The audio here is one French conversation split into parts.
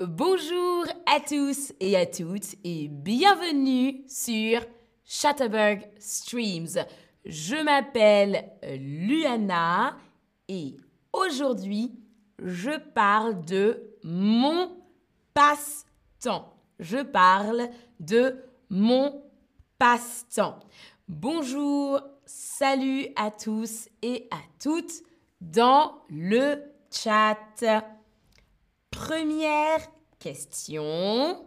Bonjour à tous et à toutes et bienvenue sur Chatterberg Streams. Je m'appelle Luana et aujourd'hui je parle de mon passe-temps. Je parle de mon passe-temps. Bonjour, salut à tous et à toutes dans le chat. Première question.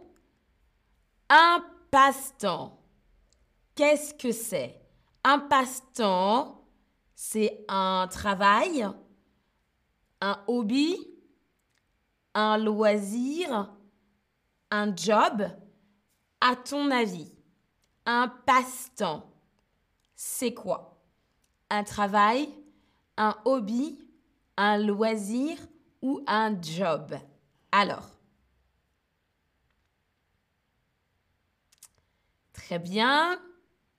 Un passe-temps. Qu'est-ce que c'est? Un passe-temps, c'est un travail, un hobby, un loisir, un job? À ton avis, un passe-temps, c'est quoi? Un travail, un hobby, un loisir ou un job? Alors, très bien.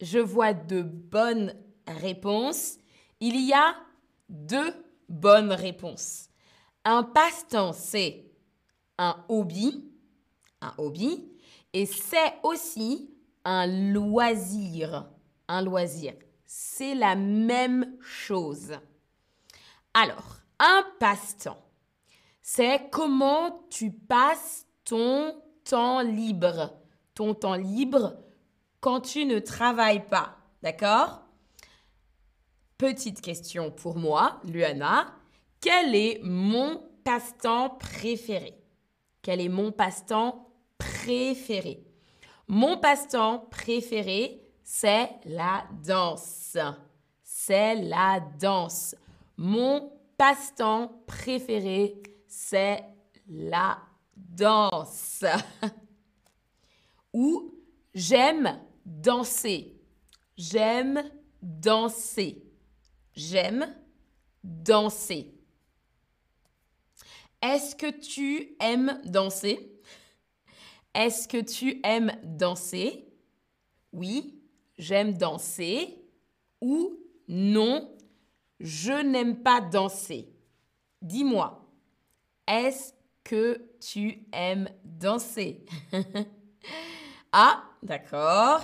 Je vois de bonnes réponses. Il y a deux bonnes réponses. Un passe-temps, c'est un hobby, un hobby, et c'est aussi un loisir, un loisir. C'est la même chose. Alors, un passe-temps c'est comment tu passes ton temps libre. Ton temps libre quand tu ne travailles pas. D'accord? Petite question pour moi, Luana. Quel est mon passe-temps préféré? Quel est mon passe-temps préféré? Mon passe-temps préféré, c'est la danse. C'est la danse. Mon passe-temps préféré, c'est la danse. Ou j'aime danser. J'aime danser. J'aime danser. Est-ce que tu aimes danser? Est-ce que tu aimes danser? Oui, j'aime danser. Ou non, je n'aime pas danser. Dis-moi, est-ce que tu aimes danser? Ah, d'accord.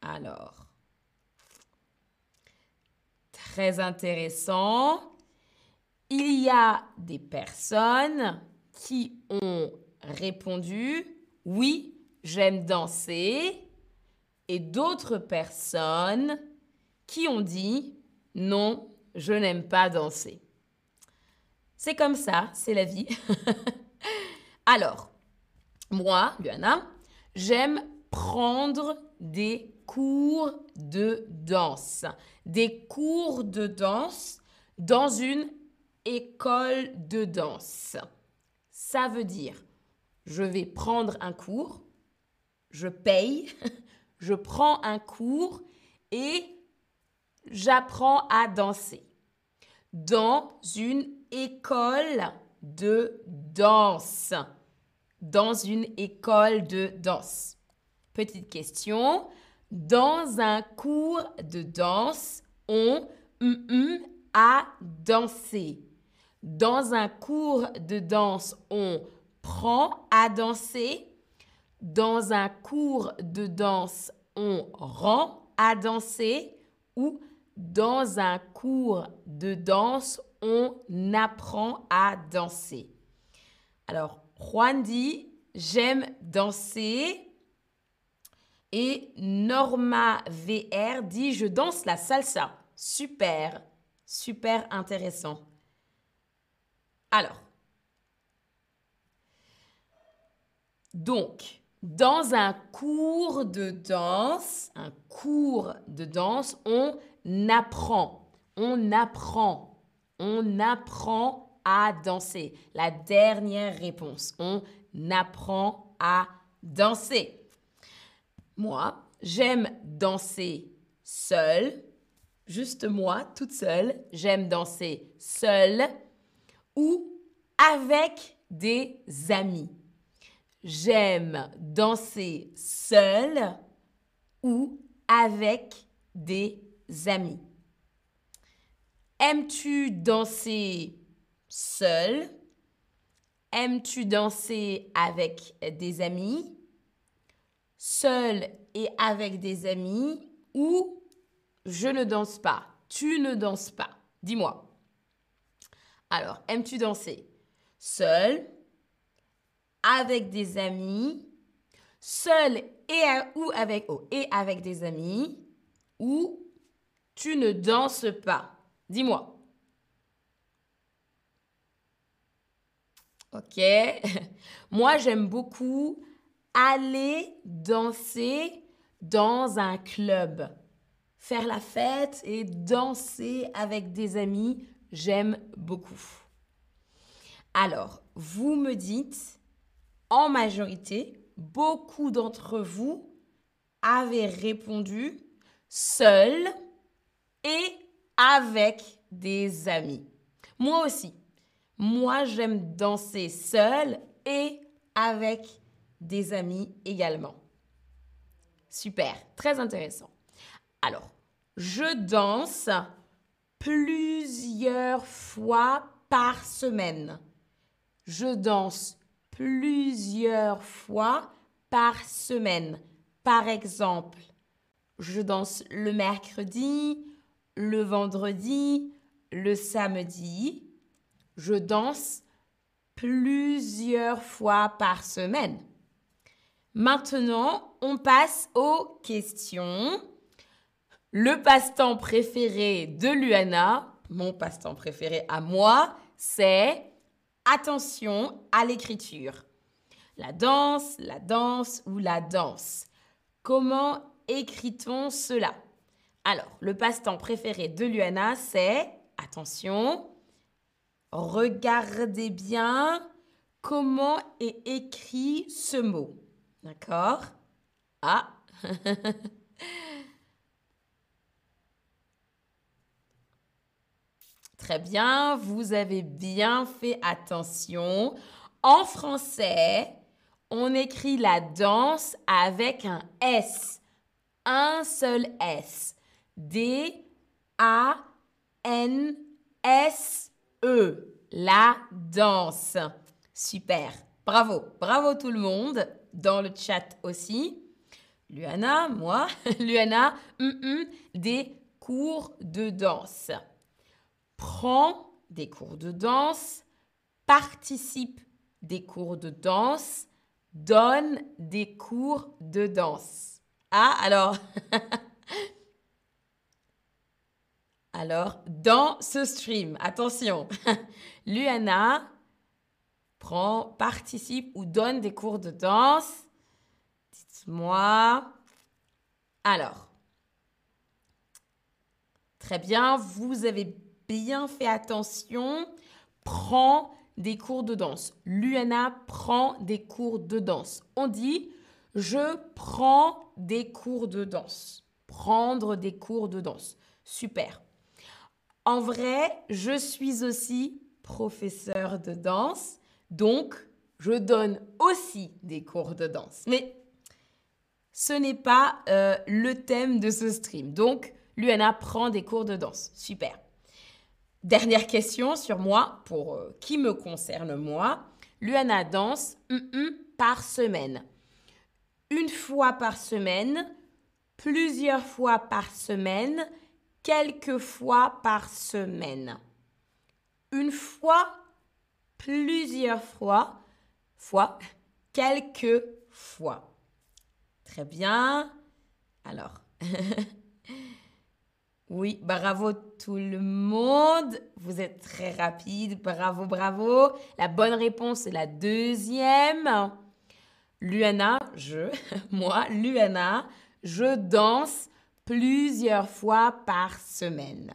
Alors, très intéressant. Il y a des personnes qui ont répondu oui, j'aime danser et d'autres personnes qui ont dit non, je n'aime pas danser. C'est comme ça, c'est la vie. Alors, moi, Luana, j'aime prendre des cours de danse. Des cours de danse dans une école de danse. Ça veut dire, je vais prendre un cours, je paye, je prends un cours et j'apprends à danser dans une école de danse. Dans une école de danse. Petite question. Dans un cours de danse, on a dansé. Dans un cours de danse, on prend à danser. Dans un cours de danse, on rend à danser. Ou dans un cours de danse, on apprend à danser. Alors, Juan dit, j'aime danser. Et Norma VR dit, je danse la salsa. Super, super intéressant. Alors, donc, dans un cours de danse, un cours de danse, on apprend, on apprend on apprend à danser. La dernière réponse. On apprend à danser. Moi, j'aime danser seule. Juste moi, toute seule. J'aime danser seule ou avec des amis. J'aime danser seule ou avec des amis. Aimes-tu danser seul? Aimes-tu danser avec des amis? Seul et avec des amis? Ou je ne danse pas? Tu ne danses pas. Dis-moi. Alors, aimes-tu danser Seul Avec des amis Seul et, ou avec, oh, et avec des amis? Ou tu ne danses pas? Dis-moi. Ok. Moi, j'aime beaucoup aller danser dans un club. Faire la fête et danser avec des amis, j'aime beaucoup. Alors, vous me dites, en majorité, beaucoup d'entre vous avez répondu seul et avec des amis. Moi aussi. Moi, j'aime danser seul et avec des amis également. Super, très intéressant. Alors, je danse plusieurs fois par semaine. Je danse plusieurs fois par semaine. Par exemple, je danse le mercredi, le vendredi, le samedi. Je danse plusieurs fois par semaine. Maintenant, on passe aux questions. Le passe-temps préféré de Luana, mon passe-temps préféré à moi, c'est attention à l'écriture. La danse, la danse ou la danse. Comment écrit-on cela? Alors, le passe-temps préféré de Luana, c'est, attention, regardez bien comment est écrit ce mot. D'accord? Ah Très bien, vous avez bien fait attention. En français, on écrit la danse avec un S. Un seul S. D-A-N-S-E. La danse. Super. Bravo. Bravo tout le monde. Dans le chat aussi. Luana, moi. Luana, des cours de danse. Prends des cours de danse. Participe des cours de danse donne des cours de danse. Ah, alors. alors, dans ce stream, attention, Luana prend, participe ou donne des cours de danse. Dites-moi. Alors, très bien, vous avez bien fait attention. Prends des cours de danse. Luana prend des cours de danse. On dit je prends des cours de danse. Prendre des cours de danse. Super. En vrai, je suis aussi professeur de danse, donc je donne aussi des cours de danse. Mais ce n'est pas euh, le thème de ce stream. Donc, Luana prend des cours de danse. Super. Dernière question sur moi, pour euh, qui me concerne moi. Luana danse par semaine. Une fois par semaine, plusieurs fois par semaine, quelques fois par semaine. Une fois, plusieurs fois, fois, quelques fois. Très bien. Alors, Oui, bravo tout le monde. Vous êtes très rapide. Bravo, bravo. La bonne réponse est la deuxième. Luana, je, moi, Luana, je danse plusieurs fois par semaine.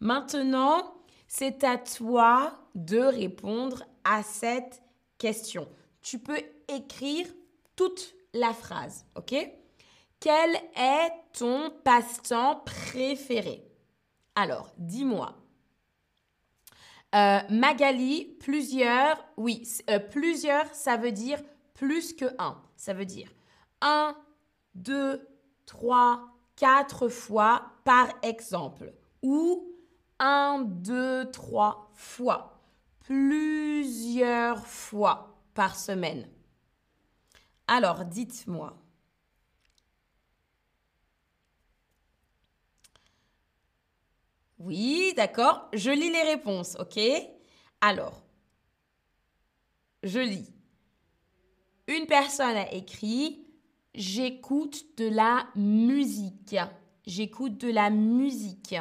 Maintenant, c'est à toi de répondre à cette question. Tu peux écrire toute la phrase, ok? Quel est ton passe-temps préféré? Alors, dis-moi. Euh, Magali, plusieurs, oui, euh, plusieurs, ça veut dire plus que un. Ça veut dire un, deux, trois, quatre fois par exemple. Ou un, deux, trois fois. plusieurs fois par semaine. Alors, dites-moi. Oui, d'accord. Je lis les réponses, ok? Alors, je lis. Une personne a écrit J'écoute de la musique. J'écoute de la musique.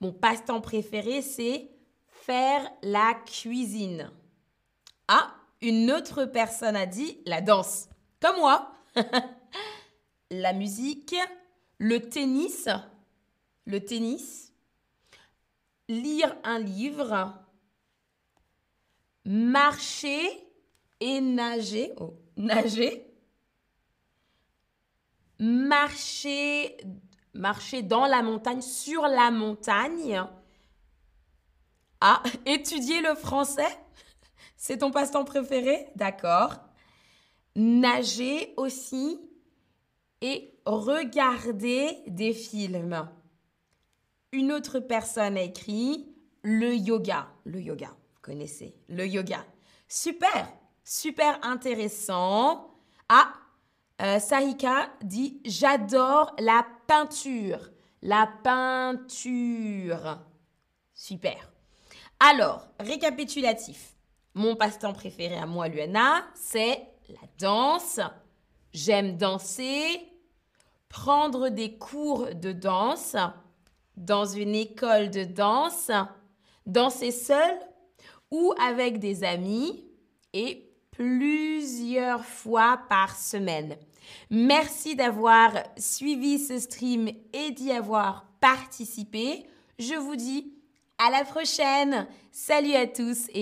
Mon passe-temps préféré, c'est faire la cuisine. Ah, une autre personne a dit la danse. Comme moi. la musique, le tennis, le tennis, lire un livre, marcher et nager, oh, nager, marcher, marcher dans la montagne, sur la montagne. Ah, étudier le français, c'est ton passe-temps préféré? D'accord. Nager aussi et regarder des films. Une autre personne a écrit le yoga. Le yoga, vous connaissez, le yoga. Super, super intéressant. Ah, euh, Sahika dit J'adore la peinture. La peinture. Super. Alors, récapitulatif. Mon passe-temps préféré à moi, Luana, c'est la danse. J'aime danser, prendre des cours de danse dans une école de danse, danser seul ou avec des amis et plusieurs fois par semaine. Merci d'avoir suivi ce stream et d'y avoir participé. Je vous dis à la prochaine. Salut à tous et